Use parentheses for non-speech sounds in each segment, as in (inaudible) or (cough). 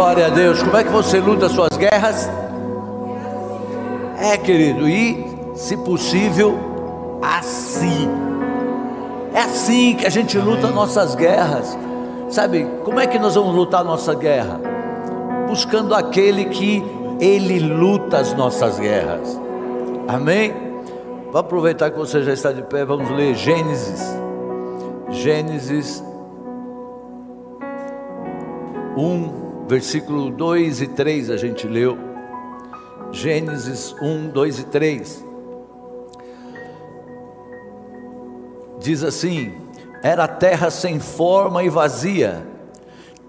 glória a Deus. Como é que você luta as suas guerras? É, querido, e se possível, assim. É assim que a gente luta nossas guerras. Sabe, como é que nós vamos lutar a nossa guerra? Buscando aquele que ele luta as nossas guerras. Amém? Vou aproveitar que você já está de pé, vamos ler Gênesis. Gênesis 1, versículo 2 e 3 a gente leu. Gênesis 1, 2 e 3. Diz assim: Era a terra sem forma e vazia,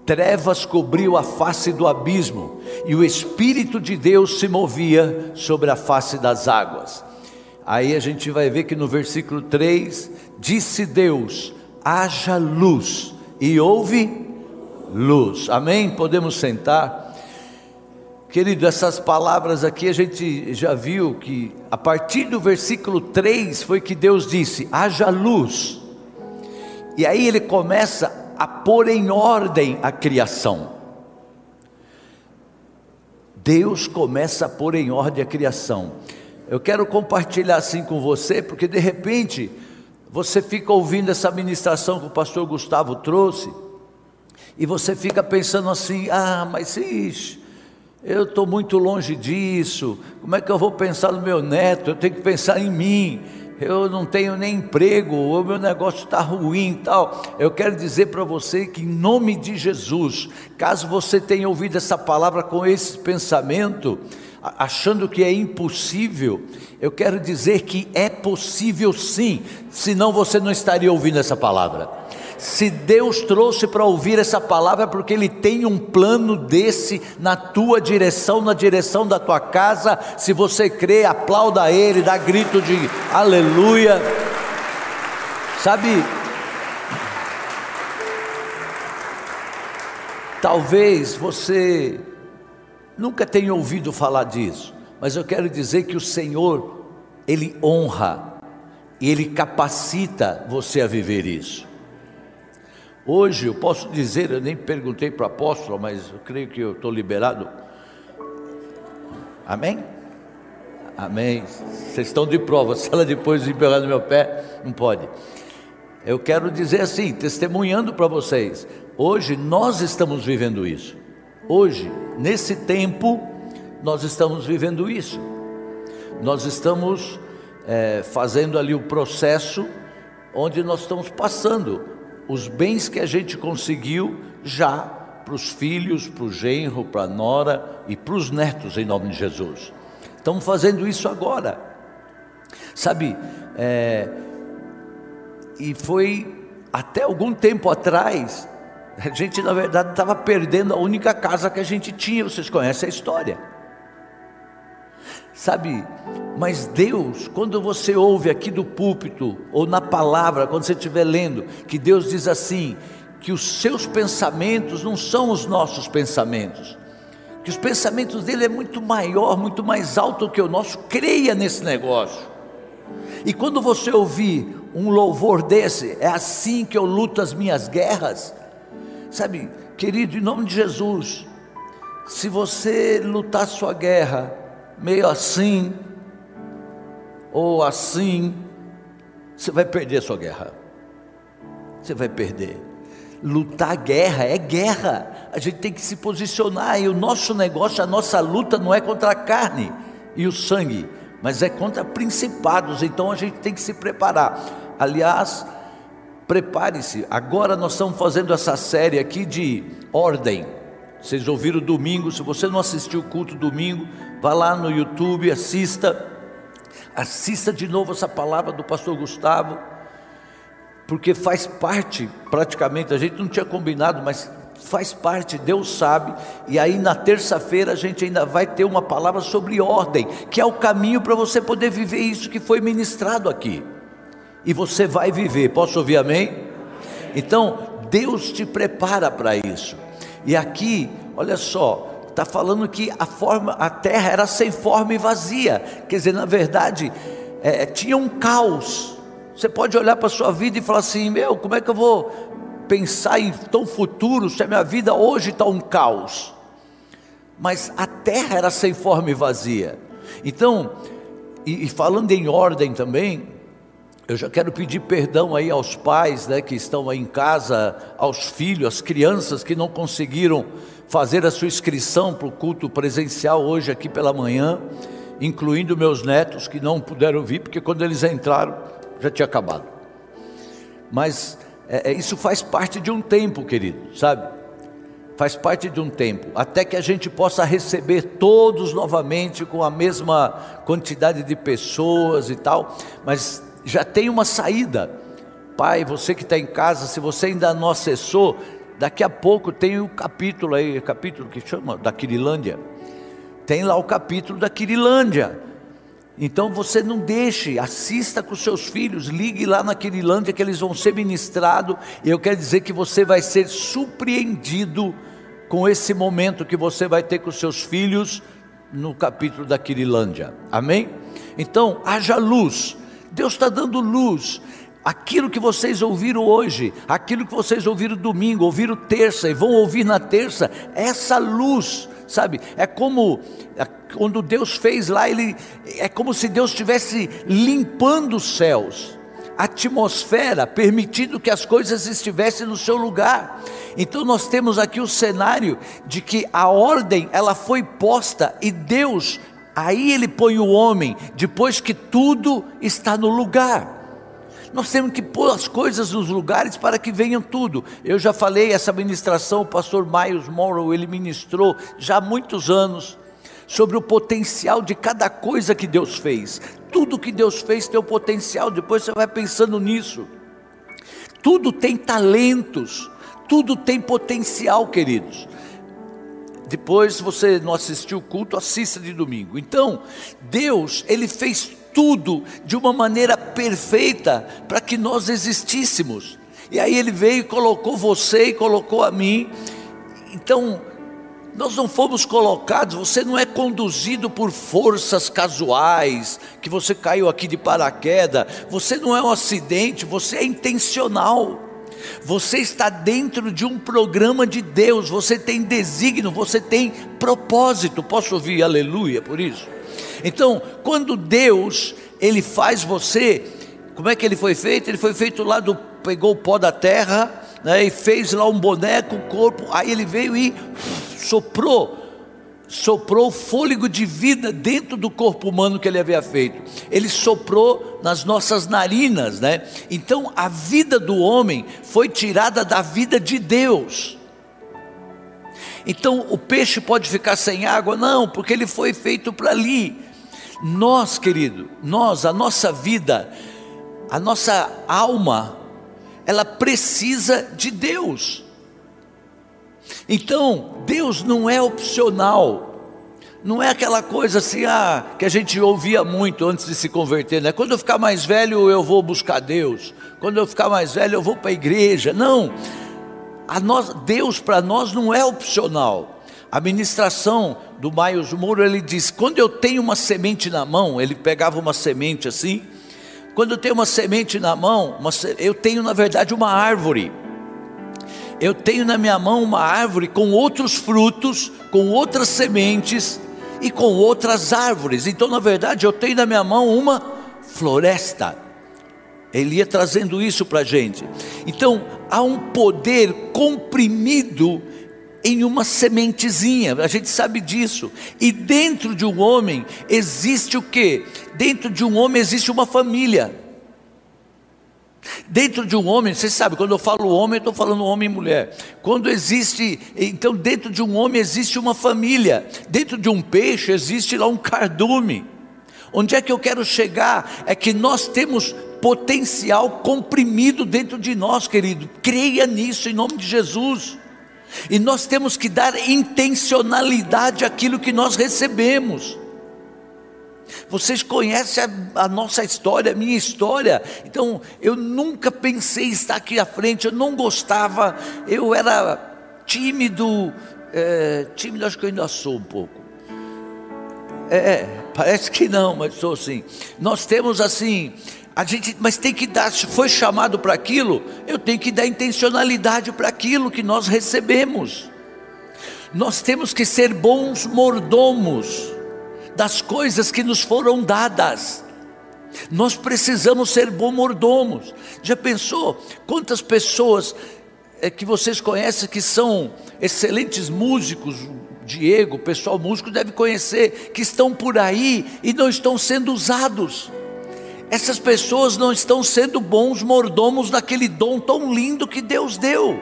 trevas cobriu a face do abismo, e o Espírito de Deus se movia sobre a face das águas. Aí a gente vai ver que no versículo 3: Disse Deus: haja luz, e houve luz. Amém? Podemos sentar. Querido, essas palavras aqui a gente já viu que a partir do versículo 3 foi que Deus disse: haja luz. E aí ele começa a pôr em ordem a criação. Deus começa a pôr em ordem a criação. Eu quero compartilhar assim com você, porque de repente você fica ouvindo essa ministração que o pastor Gustavo trouxe, e você fica pensando assim: ah, mas ixi, eu estou muito longe disso, como é que eu vou pensar no meu neto? Eu tenho que pensar em mim, eu não tenho nem emprego, o meu negócio está ruim tal. Eu quero dizer para você que, em nome de Jesus, caso você tenha ouvido essa palavra com esse pensamento, achando que é impossível, eu quero dizer que é possível sim, senão você não estaria ouvindo essa palavra. Se Deus trouxe para ouvir essa palavra, é porque Ele tem um plano desse na tua direção, na direção da tua casa. Se você crê, aplauda Ele, dá grito de aleluia. Sabe, talvez você nunca tenha ouvido falar disso, mas eu quero dizer que o Senhor, Ele honra e Ele capacita você a viver isso. Hoje eu posso dizer, eu nem perguntei para o apóstolo, mas eu creio que eu estou liberado. Amém? Amém. Vocês estão de prova, (laughs) se ela depois vir pegar no meu pé, não pode. Eu quero dizer assim, testemunhando para vocês, hoje nós estamos vivendo isso. Hoje, nesse tempo, nós estamos vivendo isso. Nós estamos é, fazendo ali o processo onde nós estamos passando os bens que a gente conseguiu já para os filhos, para o genro, para a nora e para os netos, em nome de Jesus. Estamos fazendo isso agora. Sabe, é, e foi até algum tempo atrás, a gente na verdade estava perdendo a única casa que a gente tinha, vocês conhecem a história. Sabe, mas Deus, quando você ouve aqui do púlpito, ou na palavra, quando você estiver lendo, que Deus diz assim: que os seus pensamentos não são os nossos pensamentos, que os pensamentos dele é muito maior, muito mais alto que o nosso, creia nesse negócio. E quando você ouvir um louvor desse, é assim que eu luto as minhas guerras, sabe, querido, em nome de Jesus, se você lutar sua guerra, meio assim, ou assim, você vai perder a sua guerra. Você vai perder. Lutar guerra é guerra. A gente tem que se posicionar. E o nosso negócio, a nossa luta não é contra a carne e o sangue, mas é contra principados. Então a gente tem que se preparar. Aliás, prepare-se. Agora nós estamos fazendo essa série aqui de ordem. Vocês ouviram domingo, se você não assistiu o culto domingo, vá lá no YouTube, assista. Assista de novo essa palavra do pastor Gustavo, porque faz parte, praticamente, a gente não tinha combinado, mas faz parte, Deus sabe, e aí na terça-feira a gente ainda vai ter uma palavra sobre ordem, que é o caminho para você poder viver isso que foi ministrado aqui. E você vai viver, posso ouvir amém? Então, Deus te prepara para isso. E aqui, olha só, está falando que a forma, a terra era sem forma e vazia. Quer dizer, na verdade, é, tinha um caos. Você pode olhar para a sua vida e falar assim: meu, como é que eu vou pensar em tão futuro se a minha vida hoje está um caos? mas a terra era sem forma e vazia. Então, e, e falando em ordem também, eu já quero pedir perdão aí aos pais né, que estão aí em casa, aos filhos, às crianças que não conseguiram fazer a sua inscrição para o culto presencial hoje aqui pela manhã, incluindo meus netos que não puderam vir, porque quando eles entraram já tinha acabado. Mas é, é, isso faz parte de um tempo, querido, sabe? Faz parte de um tempo, até que a gente possa receber todos novamente com a mesma quantidade de pessoas e tal, mas já tem uma saída. Pai, você que está em casa, se você ainda não acessou, daqui a pouco tem o capítulo aí, capítulo que chama da Quirilândia. Tem lá o capítulo da Quirilândia. Então você não deixe, assista com seus filhos, ligue lá na Quirilândia que eles vão ser ministrados. E eu quero dizer que você vai ser surpreendido com esse momento que você vai ter com seus filhos no capítulo da Quirilândia. Amém? Então, haja luz Deus está dando luz. Aquilo que vocês ouviram hoje, aquilo que vocês ouviram domingo, ouviram terça e vão ouvir na terça, essa luz, sabe? É como é, quando Deus fez lá, ele é como se Deus estivesse limpando os céus, a atmosfera, permitindo que as coisas estivessem no seu lugar. Então nós temos aqui o cenário de que a ordem ela foi posta e Deus Aí ele põe o homem, depois que tudo está no lugar. Nós temos que pôr as coisas nos lugares para que venham tudo. Eu já falei essa ministração, o pastor Miles Morrow, ele ministrou já há muitos anos sobre o potencial de cada coisa que Deus fez. Tudo que Deus fez tem o potencial, depois você vai pensando nisso. Tudo tem talentos, tudo tem potencial, queridos. Depois, você não assistiu o culto, assista de domingo. Então, Deus, Ele fez tudo de uma maneira perfeita para que nós existíssemos. E aí Ele veio e colocou você e colocou a mim. Então, nós não fomos colocados, você não é conduzido por forças casuais, que você caiu aqui de paraquedas, você não é um acidente, você é intencional. Você está dentro de um programa de Deus, você tem desígnio, você tem propósito. Posso ouvir aleluia por isso? Então, quando Deus, ele faz você, como é que ele foi feito? Ele foi feito lá do pegou o pó da terra, né, e fez lá um boneco, o corpo, aí ele veio e soprou soprou fôlego de vida dentro do corpo humano que ele havia feito. Ele soprou nas nossas narinas, né? Então a vida do homem foi tirada da vida de Deus. Então o peixe pode ficar sem água? Não, porque ele foi feito para ali. Nós, querido, nós, a nossa vida, a nossa alma, ela precisa de Deus. Então, Deus não é opcional. Não é aquela coisa assim, ah, que a gente ouvia muito antes de se converter, né? Quando eu ficar mais velho, eu vou buscar Deus. Quando eu ficar mais velho, eu vou para a igreja. Não. Nós, Deus para nós não é opcional. A ministração do Miles Moura, ele diz: quando eu tenho uma semente na mão, ele pegava uma semente assim. Quando eu tenho uma semente na mão, uma, eu tenho na verdade uma árvore eu tenho na minha mão uma árvore com outros frutos, com outras sementes e com outras árvores. Então, na verdade, eu tenho na minha mão uma floresta. Ele ia trazendo isso para a gente. Então, há um poder comprimido em uma sementezinha, a gente sabe disso. E dentro de um homem existe o que? Dentro de um homem existe uma família. Dentro de um homem, você sabe, quando eu falo homem, eu estou falando homem e mulher. Quando existe, então dentro de um homem existe uma família, dentro de um peixe existe lá um cardume. Onde é que eu quero chegar? É que nós temos potencial comprimido dentro de nós, querido. Creia nisso em nome de Jesus. E nós temos que dar intencionalidade àquilo que nós recebemos. Vocês conhecem a, a, nossa história, a minha história. Então, eu nunca pensei estar aqui à frente. Eu não gostava. Eu era tímido. É, tímido, acho que eu ainda sou um pouco. É, é parece que não, mas sou assim. Nós temos assim. A gente, mas tem que dar, se foi chamado para aquilo, eu tenho que dar intencionalidade para aquilo que nós recebemos. Nós temos que ser bons mordomos das coisas que nos foram dadas. Nós precisamos ser bons mordomos. Já pensou quantas pessoas é, que vocês conhecem que são excelentes músicos? Diego, pessoal músico deve conhecer, que estão por aí e não estão sendo usados. Essas pessoas não estão sendo bons mordomos daquele dom tão lindo que Deus deu.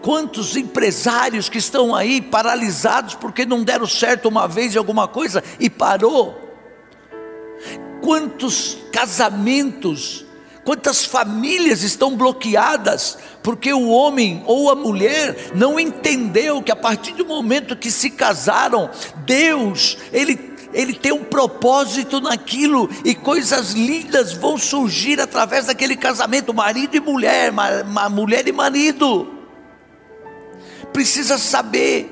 Quantos empresários que estão aí paralisados porque não deram certo uma vez em alguma coisa e parou? Quantos casamentos, quantas famílias estão bloqueadas porque o homem ou a mulher não entendeu que a partir do momento que se casaram, Deus, ele ele tem um propósito naquilo e coisas lindas vão surgir através daquele casamento, marido e mulher, mulher e marido. Precisa saber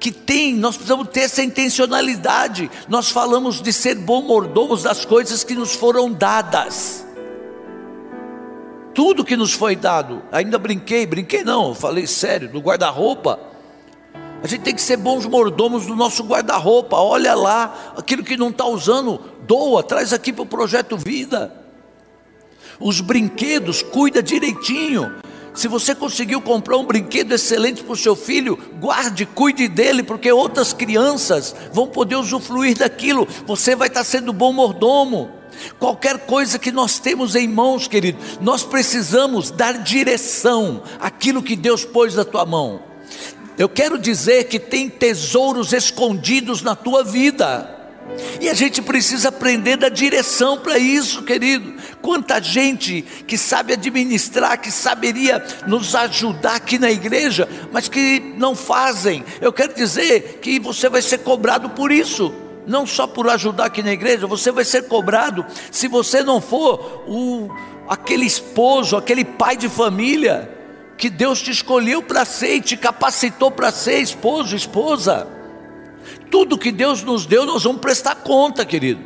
que tem, nós precisamos ter essa intencionalidade. Nós falamos de ser bom mordomos das coisas que nos foram dadas. Tudo que nos foi dado, ainda brinquei, brinquei não, falei sério, do guarda-roupa a gente tem que ser bons mordomos do nosso guarda-roupa. Olha lá, aquilo que não está usando, doa, traz aqui para o projeto Vida. Os brinquedos, cuida direitinho. Se você conseguiu comprar um brinquedo excelente para o seu filho, guarde, cuide dele, porque outras crianças vão poder usufruir daquilo. Você vai estar sendo bom mordomo. Qualquer coisa que nós temos em mãos, querido, nós precisamos dar direção àquilo que Deus pôs na tua mão. Eu quero dizer que tem tesouros escondidos na tua vida. E a gente precisa aprender da direção para isso, querido. Quanta gente que sabe administrar, que saberia nos ajudar aqui na igreja, mas que não fazem. Eu quero dizer que você vai ser cobrado por isso. Não só por ajudar aqui na igreja, você vai ser cobrado se você não for o, aquele esposo, aquele pai de família que Deus te escolheu para ser e te capacitou para ser esposo, esposa. Tudo que Deus nos deu, nós vamos prestar conta, querido.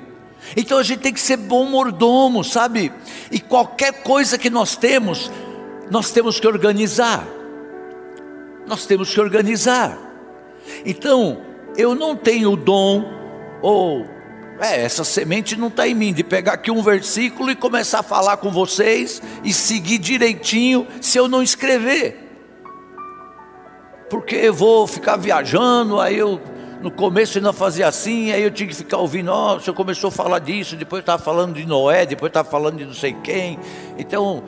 Então a gente tem que ser bom mordomo, sabe? E qualquer coisa que nós temos, nós temos que organizar. Nós temos que organizar. Então, eu não tenho o dom, ou é, essa semente não está em mim, de pegar aqui um versículo e começar a falar com vocês e seguir direitinho se eu não escrever. Porque eu vou ficar viajando, aí eu no começo ainda fazia assim, aí eu tinha que ficar ouvindo, ó, oh, o senhor começou a falar disso, depois estava falando de Noé, depois estava falando de não sei quem. Então,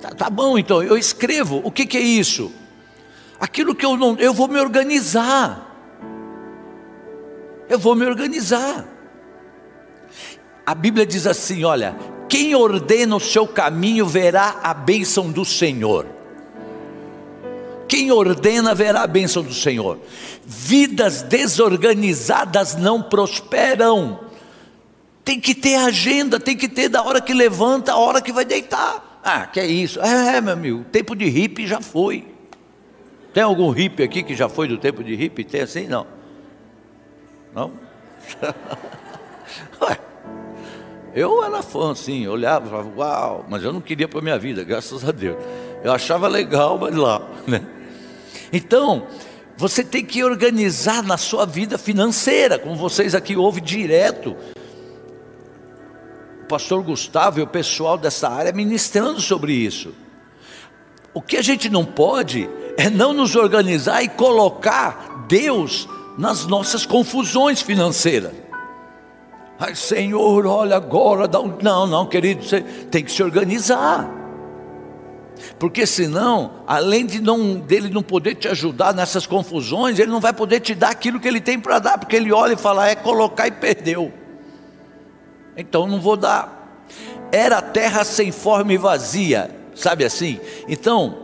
tá, tá, bom, então, eu escrevo. O que, que é isso? Aquilo que eu não. Eu vou me organizar. Eu vou me organizar. A Bíblia diz assim: olha, quem ordena o seu caminho verá a bênção do Senhor. Quem ordena verá a bênção do Senhor. Vidas desorganizadas não prosperam. Tem que ter agenda, tem que ter da hora que levanta, a hora que vai deitar. Ah, que é isso? É, meu amigo, tempo de hippie já foi. Tem algum hippie aqui que já foi do tempo de hippie? Tem assim? Não. Não? (laughs) Ué. Eu era fã, assim, olhava falava, uau, mas eu não queria para minha vida, graças a Deus. Eu achava legal, mas lá, (laughs) né? Então, você tem que organizar na sua vida financeira, como vocês aqui ouvem direto. O pastor Gustavo e o pessoal dessa área ministrando sobre isso. O que a gente não pode é não nos organizar e colocar Deus nas nossas confusões financeiras. Ai, Senhor, olha agora. Dá um... Não, não, querido, você tem que se organizar. Porque senão, além de não, dele não poder te ajudar nessas confusões, ele não vai poder te dar aquilo que ele tem para dar, porque ele olha e fala, é colocar e perdeu. Então não vou dar. Era terra sem forma e vazia, sabe assim? Então,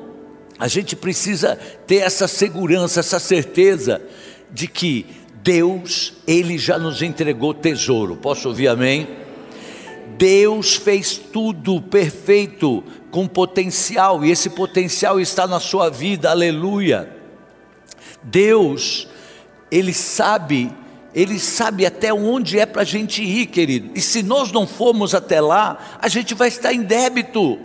a gente precisa ter essa segurança, essa certeza de que Deus, Ele já nos entregou tesouro. Posso ouvir amém? Deus fez tudo perfeito, com potencial, e esse potencial está na sua vida, aleluia. Deus, Ele sabe, Ele sabe até onde é para a gente ir, querido, e se nós não formos até lá, a gente vai estar em débito.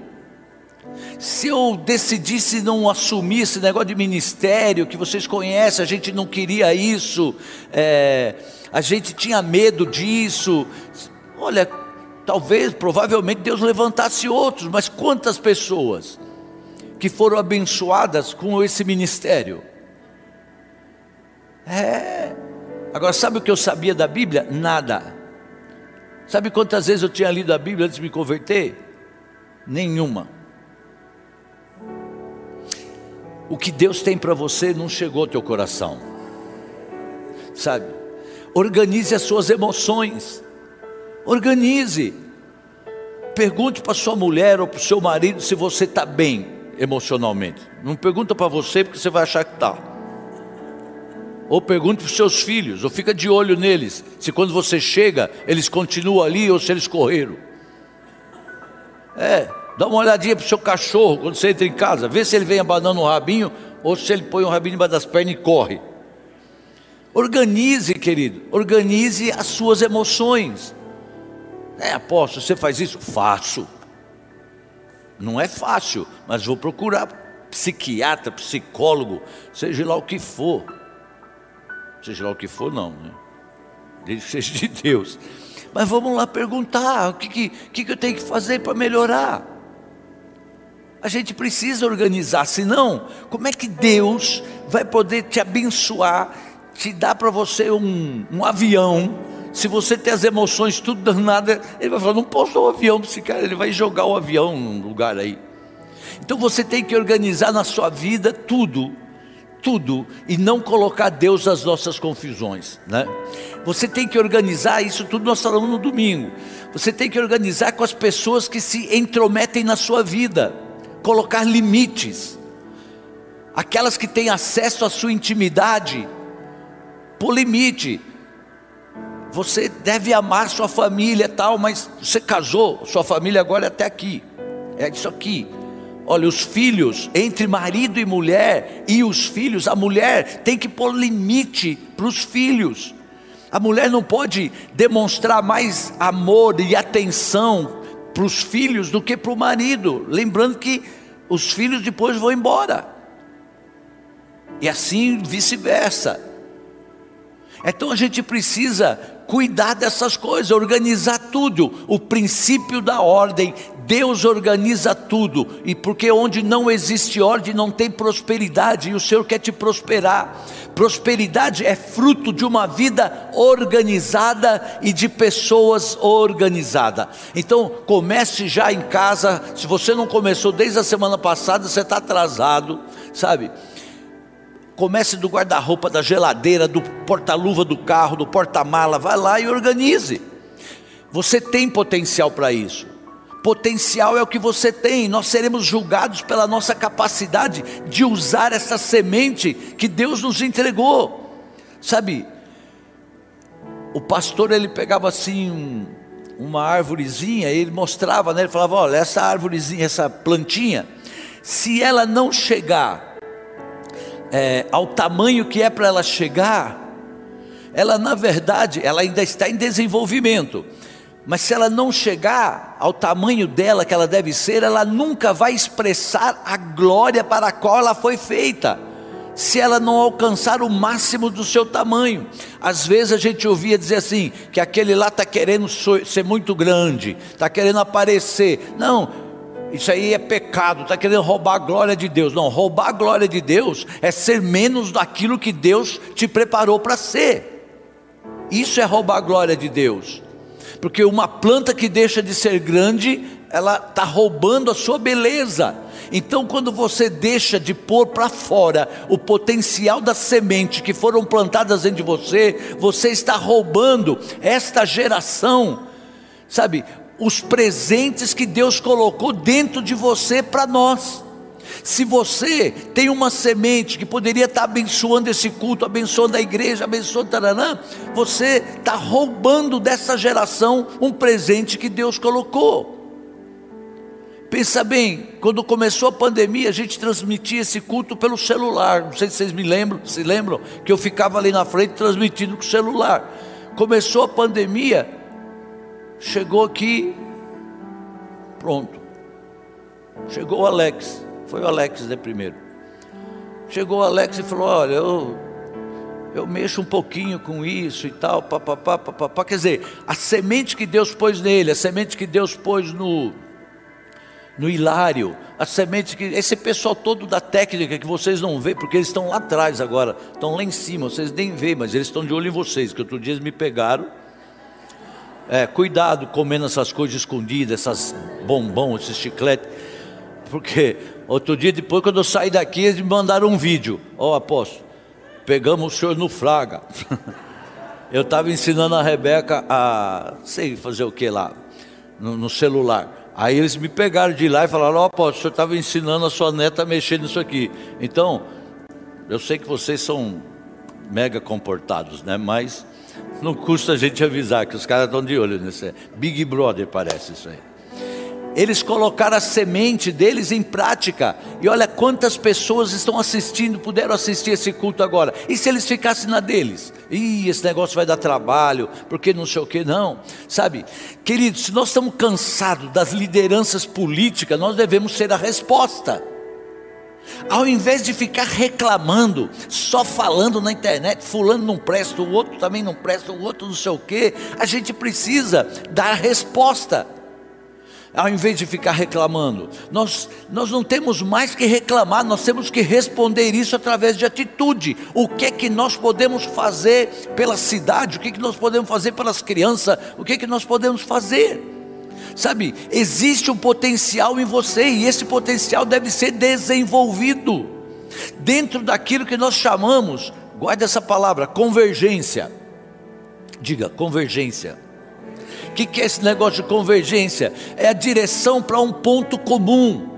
Se eu decidisse não assumir esse negócio de ministério que vocês conhecem, a gente não queria isso, é, a gente tinha medo disso. Olha, talvez, provavelmente Deus levantasse outros, mas quantas pessoas que foram abençoadas com esse ministério? É. Agora, sabe o que eu sabia da Bíblia? Nada. Sabe quantas vezes eu tinha lido a Bíblia antes de me converter? Nenhuma. O que Deus tem para você não chegou ao teu coração. Sabe? Organize as suas emoções. Organize. Pergunte para sua mulher ou para o seu marido se você está bem emocionalmente. Não pergunta para você porque você vai achar que está. Ou pergunte para os seus filhos, ou fica de olho neles, se quando você chega, eles continuam ali ou se eles correram. É, dá uma olhadinha para o seu cachorro quando você entra em casa, vê se ele vem abanando o rabinho ou se ele põe o rabinho embaixo das pernas e corre. Organize, querido, organize as suas emoções. É, apóstolo, você faz isso? Faço. Não é fácil, mas vou procurar psiquiatra, psicólogo, seja lá o que for seja lá o que for, não, né? desde que seja de Deus. Mas vamos lá perguntar: o que, que, que eu tenho que fazer para melhorar? A gente precisa organizar, senão, como é que Deus vai poder te abençoar, te dar para você um, um avião? Se você tem as emoções tudo danada, ele vai falar: não posso um avião para esse cara, ele vai jogar o avião num lugar aí. Então você tem que organizar na sua vida tudo tudo e não colocar Deus nas nossas confusões, né? Você tem que organizar isso tudo nós falamos no domingo. Você tem que organizar com as pessoas que se intrometem na sua vida, colocar limites. Aquelas que têm acesso à sua intimidade, por limite. Você deve amar sua família tal, mas você casou, sua família agora é até aqui. É isso aqui. Olha, os filhos, entre marido e mulher, e os filhos, a mulher tem que pôr limite para os filhos. A mulher não pode demonstrar mais amor e atenção para os filhos do que para o marido. Lembrando que os filhos depois vão embora. E assim vice-versa. Então a gente precisa cuidar dessas coisas, organizar tudo. O princípio da ordem, Deus organiza tudo. E porque onde não existe ordem, não tem prosperidade, e o Senhor quer te prosperar. Prosperidade é fruto de uma vida organizada e de pessoas organizadas. Então, comece já em casa. Se você não começou desde a semana passada, você está atrasado, sabe? Comece do guarda-roupa, da geladeira, do porta-luva do carro, do porta-mala, vai lá e organize. Você tem potencial para isso. Potencial é o que você tem. Nós seremos julgados pela nossa capacidade de usar essa semente que Deus nos entregou. Sabe? O pastor ele pegava assim uma árvorezinha, ele mostrava, né? Ele falava: olha, essa árvorezinha, essa plantinha, se ela não chegar é, ao tamanho que é para ela chegar, ela na verdade, ela ainda está em desenvolvimento. Mas se ela não chegar ao tamanho dela que ela deve ser, ela nunca vai expressar a glória para a qual ela foi feita. Se ela não alcançar o máximo do seu tamanho, às vezes a gente ouvia dizer assim: que aquele lá está querendo ser muito grande, está querendo aparecer. Não, isso aí é pecado, está querendo roubar a glória de Deus. Não, roubar a glória de Deus é ser menos daquilo que Deus te preparou para ser. Isso é roubar a glória de Deus. Porque uma planta que deixa de ser grande, ela está roubando a sua beleza. Então, quando você deixa de pôr para fora o potencial da semente que foram plantadas dentro de você, você está roubando esta geração, sabe? Os presentes que Deus colocou dentro de você para nós. Se você tem uma semente que poderia estar abençoando esse culto, abençoando a igreja, abençoando Taranã, você está roubando dessa geração um presente que Deus colocou. Pensa bem, quando começou a pandemia, a gente transmitia esse culto pelo celular. Não sei se vocês me lembram, se lembram que eu ficava ali na frente transmitindo com o celular. Começou a pandemia, chegou aqui, pronto. Chegou o Alex, foi o Alex de primeiro. Chegou o Alex e falou: Olha, eu, eu mexo um pouquinho com isso e tal, papapá, papapá. Quer dizer, a semente que Deus pôs nele, a semente que Deus pôs no, no Hilário, a semente que. Esse pessoal todo da técnica que vocês não vê, porque eles estão lá atrás agora, estão lá em cima, vocês nem veem, mas eles estão de olho em vocês, que outro dia eles me pegaram. É, cuidado comendo essas coisas escondidas, essas bombons, esses chicletes, porque outro dia depois, quando eu saí daqui, eles me mandaram um vídeo. Ó, oh, apóstolo, pegamos o senhor no flaga. (laughs) eu estava ensinando a Rebeca a, sei fazer o que lá, no, no celular. Aí eles me pegaram de lá e falaram: Ó, oh, apóstolo, o senhor estava ensinando a sua neta a mexer nisso aqui. Então, eu sei que vocês são mega comportados, né? Mas não custa a gente avisar que os caras estão de olho nesse. Big Brother parece isso aí eles colocaram a semente deles em prática. E olha quantas pessoas estão assistindo, puderam assistir esse culto agora. E se eles ficassem na deles? Ih, esse negócio vai dar trabalho, porque não sei o que, não. Sabe, queridos, se nós estamos cansados das lideranças políticas, nós devemos ser a resposta. Ao invés de ficar reclamando, só falando na internet, fulano não presta, o outro também não presta, o outro não sei o que, a gente precisa dar resposta ao invés de ficar reclamando. Nós, nós não temos mais que reclamar, nós temos que responder isso através de atitude. O que é que nós podemos fazer pela cidade? O que é que nós podemos fazer pelas crianças? O que é que nós podemos fazer? Sabe, existe um potencial em você e esse potencial deve ser desenvolvido dentro daquilo que nós chamamos, guarda essa palavra, convergência. Diga, convergência. O que, que é esse negócio de convergência? É a direção para um ponto comum.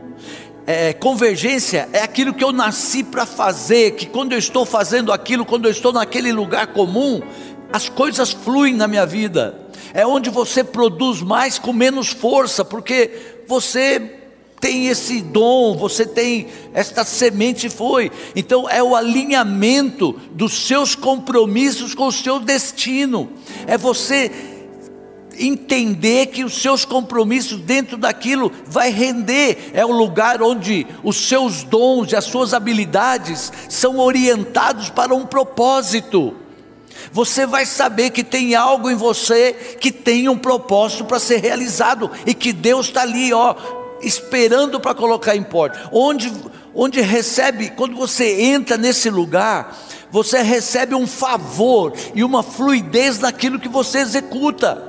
É, convergência é aquilo que eu nasci para fazer, que quando eu estou fazendo aquilo, quando eu estou naquele lugar comum, as coisas fluem na minha vida. É onde você produz mais com menos força, porque você tem esse dom, você tem esta semente foi. Então é o alinhamento dos seus compromissos com o seu destino. É você entender que os seus compromissos dentro daquilo vai render, é o lugar onde os seus dons e as suas habilidades são orientados para um propósito. Você vai saber que tem algo em você que tem um propósito para ser realizado e que Deus está ali, ó, esperando para colocar em porta. Onde, onde recebe, quando você entra nesse lugar, você recebe um favor e uma fluidez naquilo que você executa.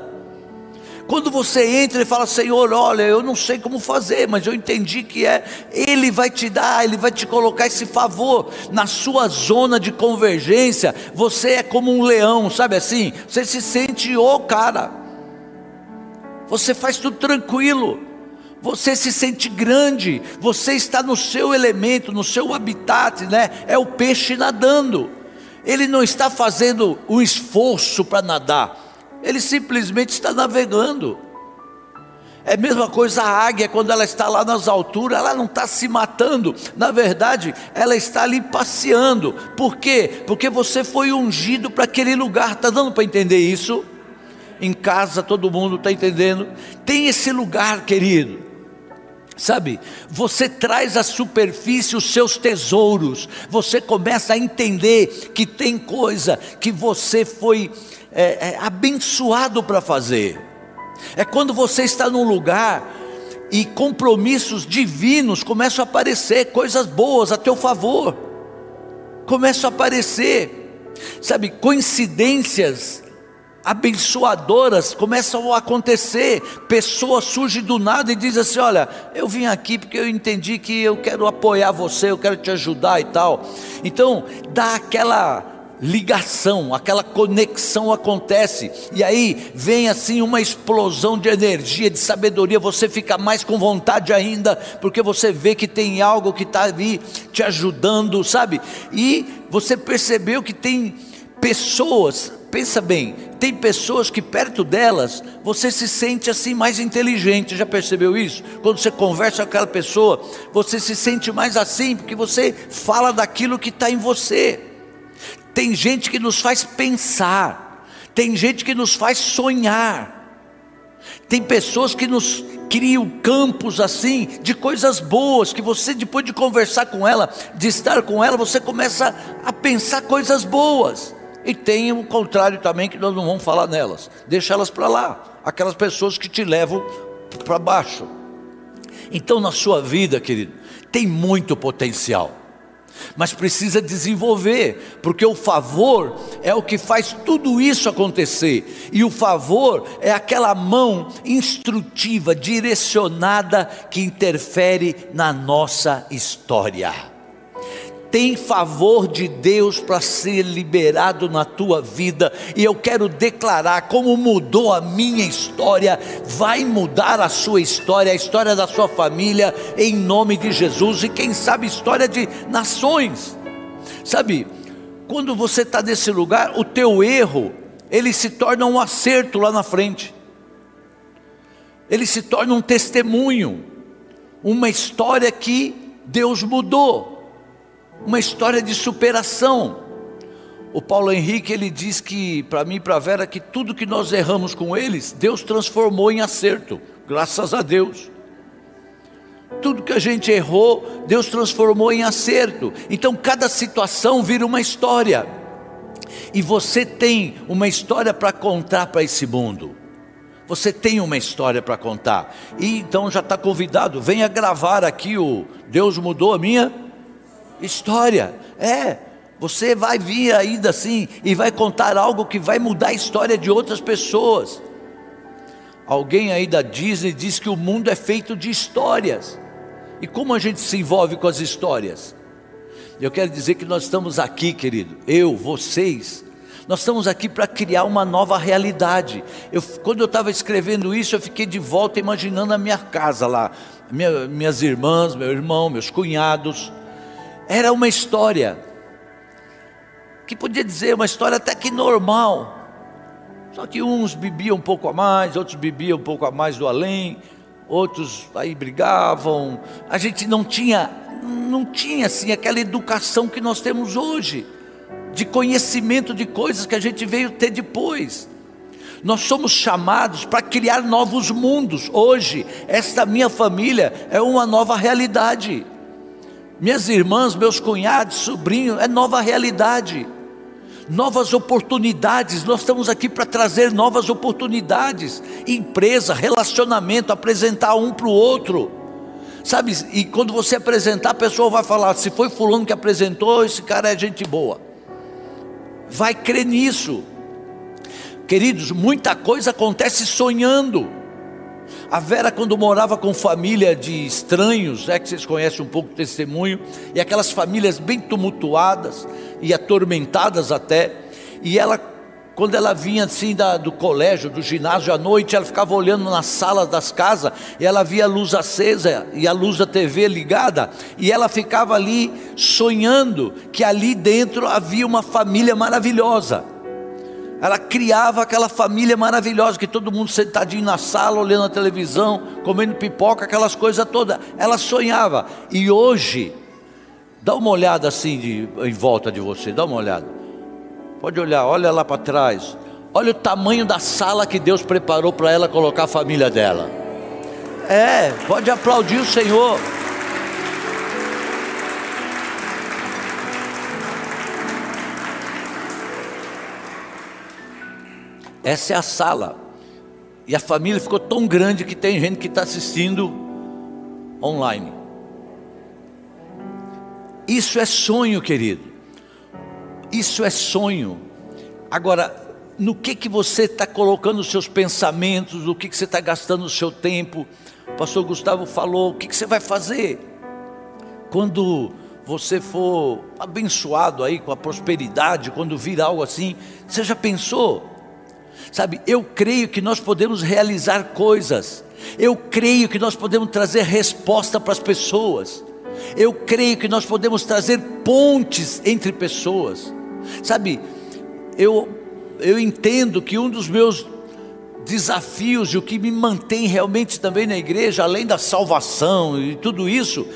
Quando você entra e fala, Senhor, olha, eu não sei como fazer, mas eu entendi que é, Ele vai te dar, Ele vai te colocar esse favor na sua zona de convergência. Você é como um leão, sabe assim? Você se sente o oh, cara, você faz tudo tranquilo. Você se sente grande, você está no seu elemento, no seu habitat, né? É o peixe nadando. Ele não está fazendo um esforço para nadar ele simplesmente está navegando. É a mesma coisa a águia, quando ela está lá nas alturas, ela não está se matando, na verdade, ela está ali passeando. Por quê? Porque você foi ungido para aquele lugar, está dando para entender isso? Em casa todo mundo está entendendo? Tem esse lugar, querido. Sabe, você traz à superfície os seus tesouros, você começa a entender que tem coisa que você foi é, é, abençoado para fazer. É quando você está num lugar e compromissos divinos começam a aparecer, coisas boas a teu favor, começam a aparecer, sabe, coincidências abençoadoras começam a acontecer. Pessoa surge do nada e diz assim: Olha, eu vim aqui porque eu entendi que eu quero apoiar você, eu quero te ajudar e tal. Então, dá aquela ligação, aquela conexão acontece, e aí vem assim uma explosão de energia, de sabedoria, você fica mais com vontade ainda, porque você vê que tem algo que está ali te ajudando, sabe? E você percebeu que tem pessoas, pensa bem, tem pessoas que perto delas você se sente assim mais inteligente, já percebeu isso? Quando você conversa com aquela pessoa, você se sente mais assim, porque você fala daquilo que está em você. Tem gente que nos faz pensar, tem gente que nos faz sonhar, tem pessoas que nos crio campos assim de coisas boas que você depois de conversar com ela, de estar com ela, você começa a pensar coisas boas. E tem o contrário também que nós não vamos falar nelas. Deixa elas para lá, aquelas pessoas que te levam para baixo. Então na sua vida, querido, tem muito potencial mas precisa desenvolver, porque o favor é o que faz tudo isso acontecer, e o favor é aquela mão instrutiva, direcionada, que interfere na nossa história tem favor de Deus para ser liberado na tua vida, e eu quero declarar como mudou a minha história, vai mudar a sua história, a história da sua família, em nome de Jesus, e quem sabe história de nações. Sabe, quando você está nesse lugar, o teu erro, ele se torna um acerto lá na frente, ele se torna um testemunho, uma história que Deus mudou uma história de superação. O Paulo Henrique ele diz que para mim e para Vera que tudo que nós erramos com eles, Deus transformou em acerto, graças a Deus. Tudo que a gente errou, Deus transformou em acerto. Então cada situação vira uma história. E você tem uma história para contar para esse mundo. Você tem uma história para contar. E então já está convidado, venha gravar aqui o Deus mudou a minha História, é. Você vai vir ainda assim e vai contar algo que vai mudar a história de outras pessoas. Alguém aí da Disney diz que o mundo é feito de histórias. E como a gente se envolve com as histórias? Eu quero dizer que nós estamos aqui, querido, eu, vocês, nós estamos aqui para criar uma nova realidade. Eu, quando eu estava escrevendo isso, eu fiquei de volta imaginando a minha casa lá, minha, minhas irmãs, meu irmão, meus cunhados era uma história, que podia dizer uma história até que normal. Só que uns bebiam um pouco a mais, outros bebiam um pouco a mais do além, outros aí brigavam. A gente não tinha, não tinha assim aquela educação que nós temos hoje, de conhecimento de coisas que a gente veio ter depois. Nós somos chamados para criar novos mundos. Hoje, esta minha família é uma nova realidade minhas irmãs, meus cunhados, sobrinhos, é nova realidade, novas oportunidades. Nós estamos aqui para trazer novas oportunidades, empresa, relacionamento, apresentar um para o outro. Sabe, e quando você apresentar, a pessoa vai falar: se foi Fulano que apresentou, esse cara é gente boa. Vai crer nisso, queridos. Muita coisa acontece sonhando. A Vera, quando morava com família de estranhos, é que vocês conhecem um pouco o testemunho, e aquelas famílias bem tumultuadas e atormentadas até, e ela, quando ela vinha assim da, do colégio, do ginásio à noite, ela ficava olhando nas salas das casas, e ela via a luz acesa e a luz da TV ligada, e ela ficava ali sonhando que ali dentro havia uma família maravilhosa ela criava aquela família maravilhosa, que todo mundo sentadinho na sala, olhando a televisão, comendo pipoca, aquelas coisas todas. Ela sonhava. E hoje, dá uma olhada assim de, em volta de você, dá uma olhada. Pode olhar, olha lá para trás. Olha o tamanho da sala que Deus preparou para ela colocar a família dela. É, pode aplaudir o Senhor. Essa é a sala. E a família ficou tão grande que tem gente que está assistindo online. Isso é sonho, querido. Isso é sonho. Agora, no que que você está colocando os seus pensamentos, o que que você está gastando o seu tempo? O pastor Gustavo falou, o que que você vai fazer quando você for abençoado aí com a prosperidade, quando vir algo assim? Você já pensou? Sabe, eu creio que nós podemos realizar coisas, eu creio que nós podemos trazer resposta para as pessoas, eu creio que nós podemos trazer pontes entre pessoas. Sabe, eu, eu entendo que um dos meus desafios e o que me mantém realmente também na igreja, além da salvação e tudo isso,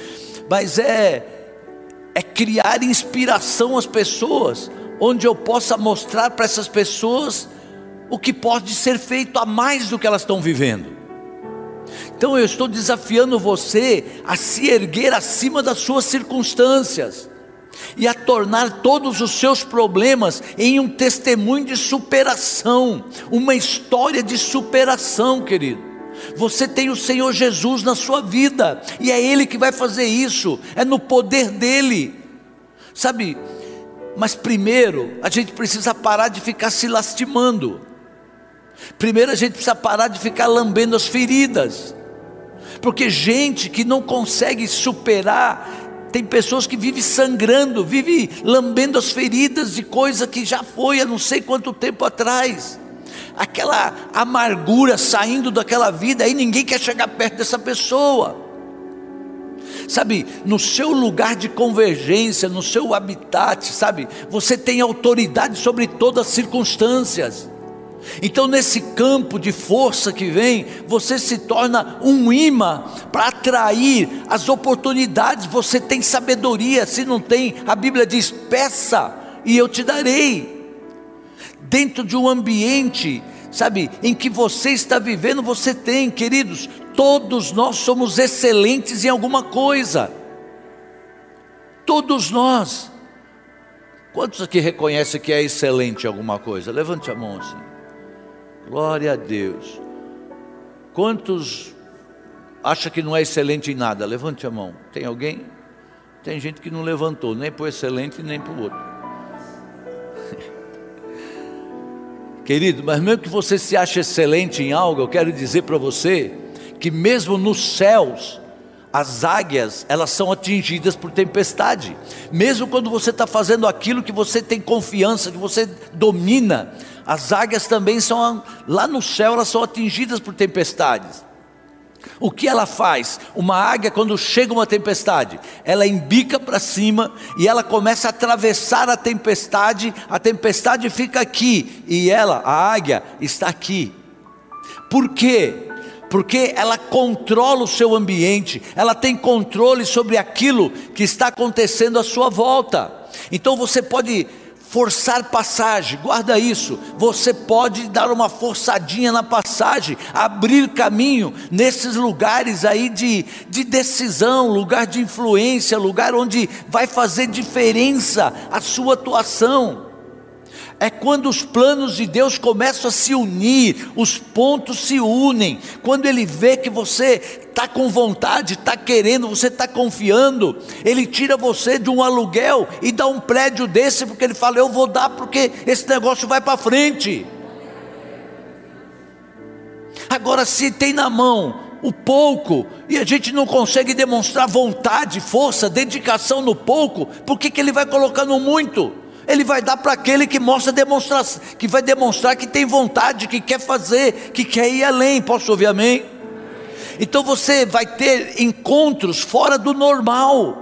mas é, é criar inspiração às pessoas, onde eu possa mostrar para essas pessoas o que pode ser feito a mais do que elas estão vivendo. Então eu estou desafiando você a se erguer acima das suas circunstâncias e a tornar todos os seus problemas em um testemunho de superação, uma história de superação, querido. Você tem o Senhor Jesus na sua vida, e é Ele que vai fazer isso, é no poder dEle, sabe? Mas primeiro, a gente precisa parar de ficar se lastimando, primeiro, a gente precisa parar de ficar lambendo as feridas, porque gente que não consegue superar, tem pessoas que vivem sangrando, vivem lambendo as feridas de coisa que já foi há não sei quanto tempo atrás. Aquela amargura saindo daquela vida, aí ninguém quer chegar perto dessa pessoa. Sabe, no seu lugar de convergência, no seu habitat, sabe, você tem autoridade sobre todas as circunstâncias. Então, nesse campo de força que vem, você se torna um imã para atrair as oportunidades. Você tem sabedoria, se não tem, a Bíblia diz: peça e eu te darei. Dentro de um ambiente, sabe, em que você está vivendo, você tem, queridos, todos nós somos excelentes em alguma coisa. Todos nós. Quantos aqui reconhecem que é excelente em alguma coisa? Levante a mão assim. Glória a Deus. Quantos acha que não é excelente em nada? Levante a mão. Tem alguém? Tem gente que não levantou, nem para o excelente, nem para o outro. (laughs) Querido, mas mesmo que você se ache excelente em algo, eu quero dizer para você que mesmo nos céus, as águias, elas são atingidas por tempestade. Mesmo quando você está fazendo aquilo que você tem confiança, que você domina, as águias também são, lá no céu, elas são atingidas por tempestades. O que ela faz? Uma águia, quando chega uma tempestade, ela embica para cima e ela começa a atravessar a tempestade, a tempestade fica aqui e ela, a águia, está aqui. Por quê? Porque ela controla o seu ambiente, ela tem controle sobre aquilo que está acontecendo à sua volta. Então você pode forçar passagem, guarda isso. Você pode dar uma forçadinha na passagem, abrir caminho nesses lugares aí de, de decisão, lugar de influência, lugar onde vai fazer diferença a sua atuação é quando os planos de Deus começam a se unir, os pontos se unem, quando Ele vê que você está com vontade, está querendo, você está confiando, Ele tira você de um aluguel e dá um prédio desse, porque Ele fala: Eu vou dar porque esse negócio vai para frente. Agora, se tem na mão o pouco e a gente não consegue demonstrar vontade, força, dedicação no pouco, por que, que Ele vai colocar no muito? Ele vai dar para aquele que mostra demonstrar, que vai demonstrar que tem vontade, que quer fazer, que quer ir além. Posso ouvir amém? Então você vai ter encontros fora do normal.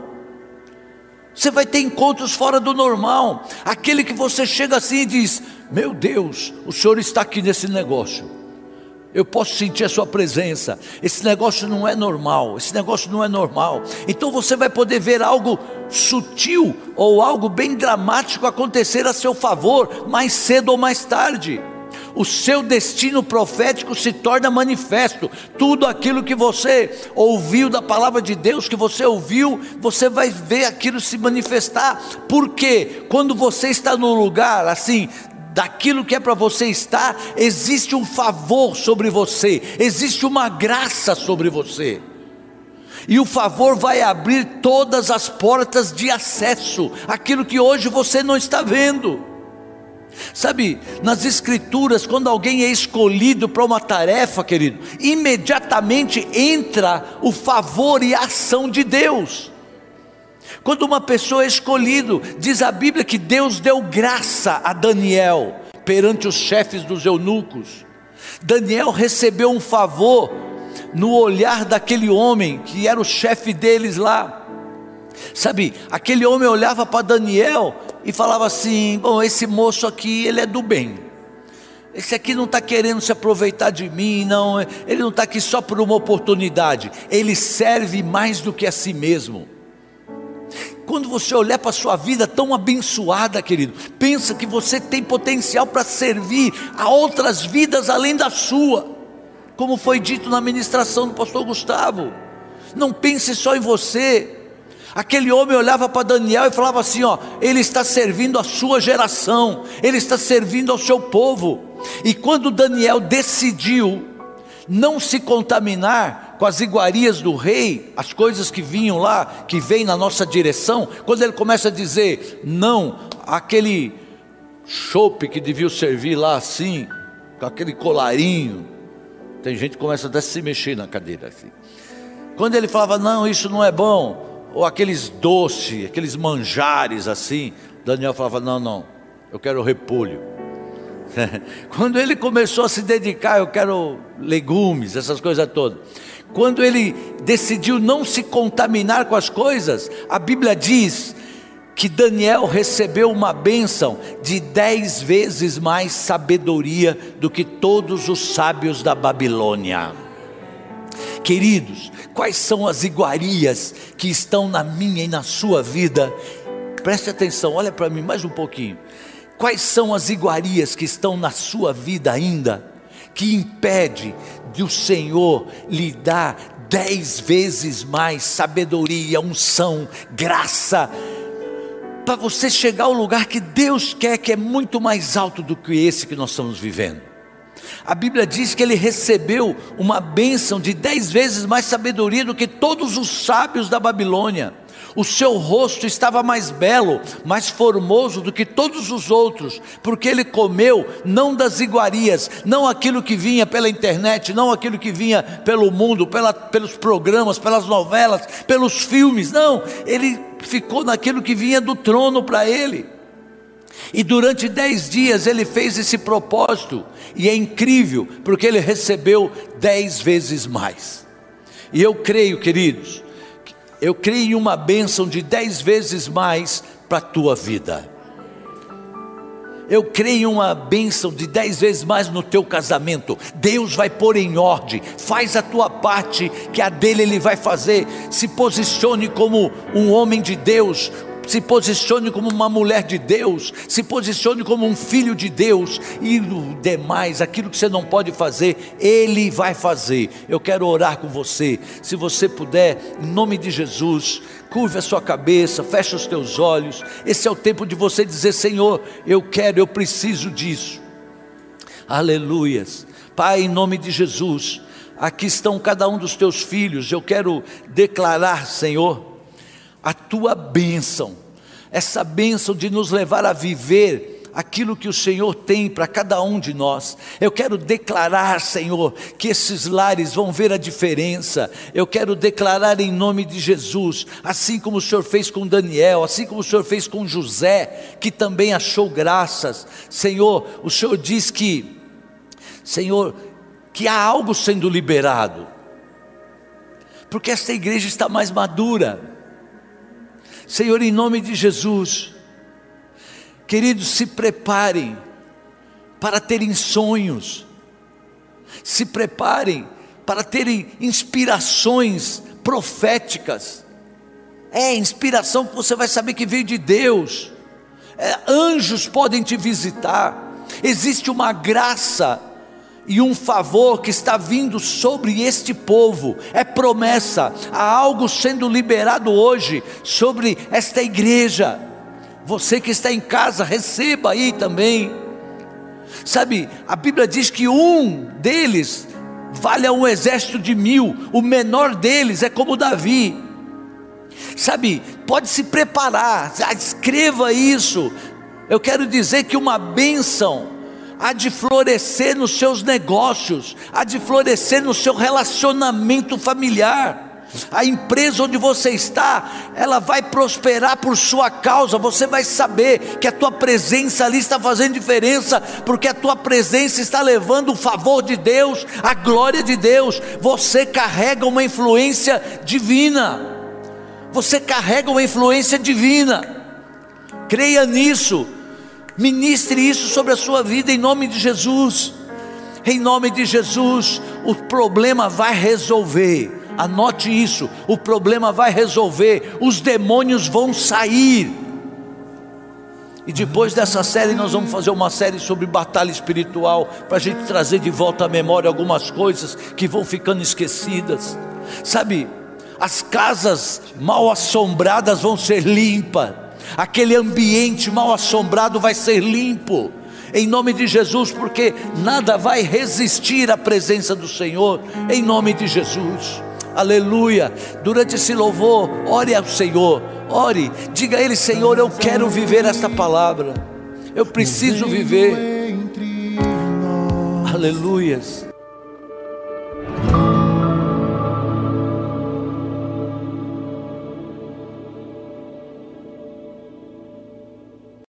Você vai ter encontros fora do normal. Aquele que você chega assim e diz: Meu Deus, o Senhor está aqui nesse negócio. Eu posso sentir a sua presença. Esse negócio não é normal. Esse negócio não é normal. Então você vai poder ver algo sutil ou algo bem dramático acontecer a seu favor, mais cedo ou mais tarde. O seu destino profético se torna manifesto. Tudo aquilo que você ouviu da palavra de Deus, que você ouviu, você vai ver aquilo se manifestar. Porque quando você está num lugar assim, daquilo que é para você estar, existe um favor sobre você, existe uma graça sobre você. E o favor vai abrir todas as portas de acesso, aquilo que hoje você não está vendo. Sabe, nas Escrituras, quando alguém é escolhido para uma tarefa, querido, imediatamente entra o favor e a ação de Deus. Quando uma pessoa é escolhido, diz a Bíblia que Deus deu graça a Daniel perante os chefes dos eunucos. Daniel recebeu um favor no olhar daquele homem que era o chefe deles lá. Sabe, aquele homem olhava para Daniel e falava assim: Bom, esse moço aqui, ele é do bem. Esse aqui não está querendo se aproveitar de mim, não. Ele não está aqui só por uma oportunidade. Ele serve mais do que a si mesmo. Quando você olhar para a sua vida tão abençoada, querido, pensa que você tem potencial para servir a outras vidas além da sua. como foi dito na ministração do pastor Gustavo. Não pense só em você. Aquele homem olhava para Daniel e falava assim: ó, ele está servindo a sua geração, ele está servindo ao seu povo. E quando Daniel decidiu não se contaminar com as iguarias do rei, as coisas que vinham lá, que vêm na nossa direção, quando ele começa a dizer não, aquele chope que devia servir lá assim, com aquele colarinho, tem gente que começa até a se mexer na cadeira assim. Quando ele falava, não, isso não é bom, ou aqueles doces, aqueles manjares assim, Daniel falava, não, não, eu quero repolho. (laughs) Quando ele começou a se dedicar, eu quero legumes, essas coisas todas. Quando ele decidiu não se contaminar com as coisas, a Bíblia diz que Daniel recebeu uma bênção de dez vezes mais sabedoria do que todos os sábios da Babilônia. Queridos, quais são as iguarias que estão na minha e na sua vida? Preste atenção, olha para mim mais um pouquinho. Quais são as iguarias que estão na sua vida ainda, que impede de o Senhor lhe dar dez vezes mais sabedoria, unção, graça, para você chegar ao lugar que Deus quer, que é muito mais alto do que esse que nós estamos vivendo? A Bíblia diz que ele recebeu uma bênção de dez vezes mais sabedoria do que todos os sábios da Babilônia. O seu rosto estava mais belo, mais formoso do que todos os outros, porque ele comeu não das iguarias, não aquilo que vinha pela internet, não aquilo que vinha pelo mundo, pela, pelos programas, pelas novelas, pelos filmes, não, ele ficou naquilo que vinha do trono para ele. E durante dez dias ele fez esse propósito, e é incrível, porque ele recebeu dez vezes mais. E eu creio, queridos, eu creio em uma bênção de dez vezes mais para a tua vida. Eu creio uma bênção de dez vezes mais no teu casamento. Deus vai pôr em ordem. Faz a tua parte, que a dele ele vai fazer. Se posicione como um homem de Deus, se posicione como uma mulher de Deus, se posicione como um filho de Deus, e o demais, aquilo que você não pode fazer, Ele vai fazer. Eu quero orar com você, se você puder, em nome de Jesus, curva a sua cabeça, fecha os teus olhos. Esse é o tempo de você dizer: Senhor, eu quero, eu preciso disso. Aleluias. Pai, em nome de Jesus, aqui estão cada um dos teus filhos. Eu quero declarar, Senhor, a tua bênção, essa bênção de nos levar a viver aquilo que o Senhor tem para cada um de nós. Eu quero declarar, Senhor, que esses lares vão ver a diferença. Eu quero declarar em nome de Jesus, assim como o Senhor fez com Daniel, assim como o Senhor fez com José, que também achou graças. Senhor, o Senhor diz que, Senhor, que há algo sendo liberado, porque esta igreja está mais madura Senhor, em nome de Jesus, queridos, se preparem para terem sonhos, se preparem para terem inspirações proféticas. É inspiração que você vai saber que veio de Deus. É, anjos podem te visitar. Existe uma graça e um favor que está vindo sobre este povo, é promessa, há algo sendo liberado hoje sobre esta igreja. Você que está em casa, receba aí também. Sabe, a Bíblia diz que um deles vale a um exército de mil, o menor deles é como Davi. Sabe, pode se preparar, escreva isso. Eu quero dizer que uma bênção há de florescer nos seus negócios, há de florescer no seu relacionamento familiar. A empresa onde você está, ela vai prosperar por sua causa. Você vai saber que a tua presença ali está fazendo diferença, porque a tua presença está levando o favor de Deus, a glória de Deus. Você carrega uma influência divina. Você carrega uma influência divina. Creia nisso. Ministre isso sobre a sua vida em nome de Jesus. Em nome de Jesus, o problema vai resolver. Anote isso: o problema vai resolver, os demônios vão sair. E depois dessa série, nós vamos fazer uma série sobre batalha espiritual, para a gente trazer de volta à memória algumas coisas que vão ficando esquecidas. Sabe, as casas mal assombradas vão ser limpas, aquele ambiente mal assombrado vai ser limpo, em nome de Jesus, porque nada vai resistir à presença do Senhor, em nome de Jesus. Aleluia. Durante esse louvor, ore ao Senhor, ore, diga a Ele: Senhor, eu quero viver esta palavra, eu preciso viver. Aleluias.